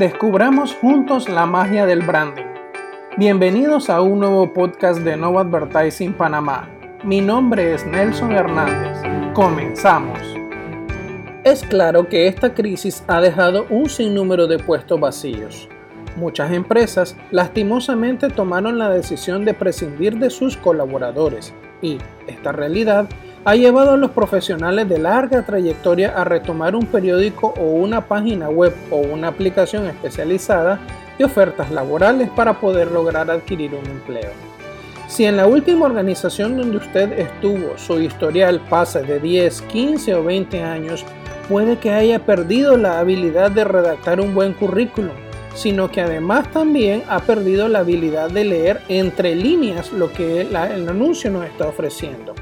Descubramos juntos la magia del branding. Bienvenidos a un nuevo podcast de Nova Advertising Panamá. Mi nombre es Nelson Hernández. Comenzamos. Es claro que esta crisis ha dejado un sinnúmero de puestos vacíos. Muchas empresas lastimosamente tomaron la decisión de prescindir de sus colaboradores y esta realidad ha llevado a los profesionales de larga trayectoria a retomar un periódico o una página web o una aplicación especializada de ofertas laborales para poder lograr adquirir un empleo. Si en la última organización donde usted estuvo su historial pasa de 10, 15 o 20 años, puede que haya perdido la habilidad de redactar un buen currículum, sino que además también ha perdido la habilidad de leer entre líneas lo que el anuncio nos está ofreciendo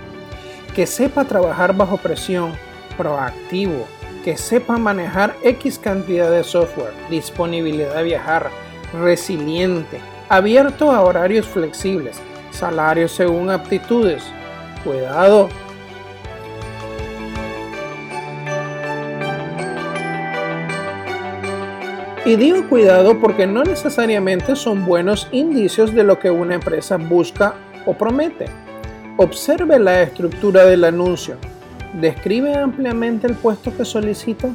que sepa trabajar bajo presión, proactivo, que sepa manejar X cantidad de software, disponibilidad de viajar, resiliente, abierto a horarios flexibles, salarios según aptitudes. Cuidado. Y digo cuidado porque no necesariamente son buenos indicios de lo que una empresa busca o promete. Observe la estructura del anuncio. ¿Describe ampliamente el puesto que solicita?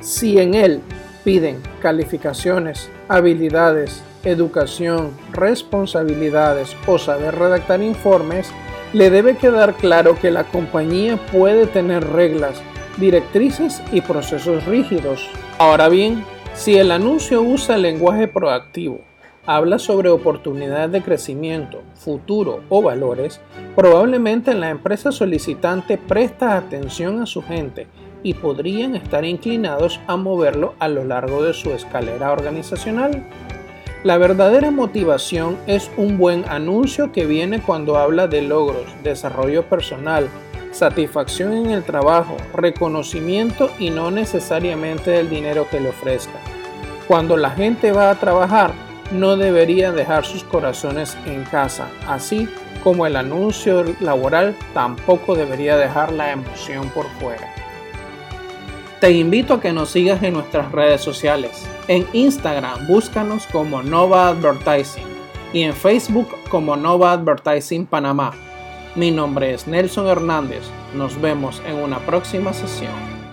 Si en él piden calificaciones, habilidades, educación, responsabilidades o saber redactar informes, le debe quedar claro que la compañía puede tener reglas, directrices y procesos rígidos. Ahora bien, si el anuncio usa lenguaje proactivo, habla sobre oportunidades de crecimiento, futuro o valores, probablemente la empresa solicitante presta atención a su gente y podrían estar inclinados a moverlo a lo largo de su escalera organizacional. La verdadera motivación es un buen anuncio que viene cuando habla de logros, desarrollo personal, satisfacción en el trabajo, reconocimiento y no necesariamente del dinero que le ofrezca. Cuando la gente va a trabajar, no deberían dejar sus corazones en casa, así como el anuncio laboral tampoco debería dejar la emoción por fuera. Te invito a que nos sigas en nuestras redes sociales. En Instagram búscanos como Nova Advertising y en Facebook como Nova Advertising Panamá. Mi nombre es Nelson Hernández. Nos vemos en una próxima sesión.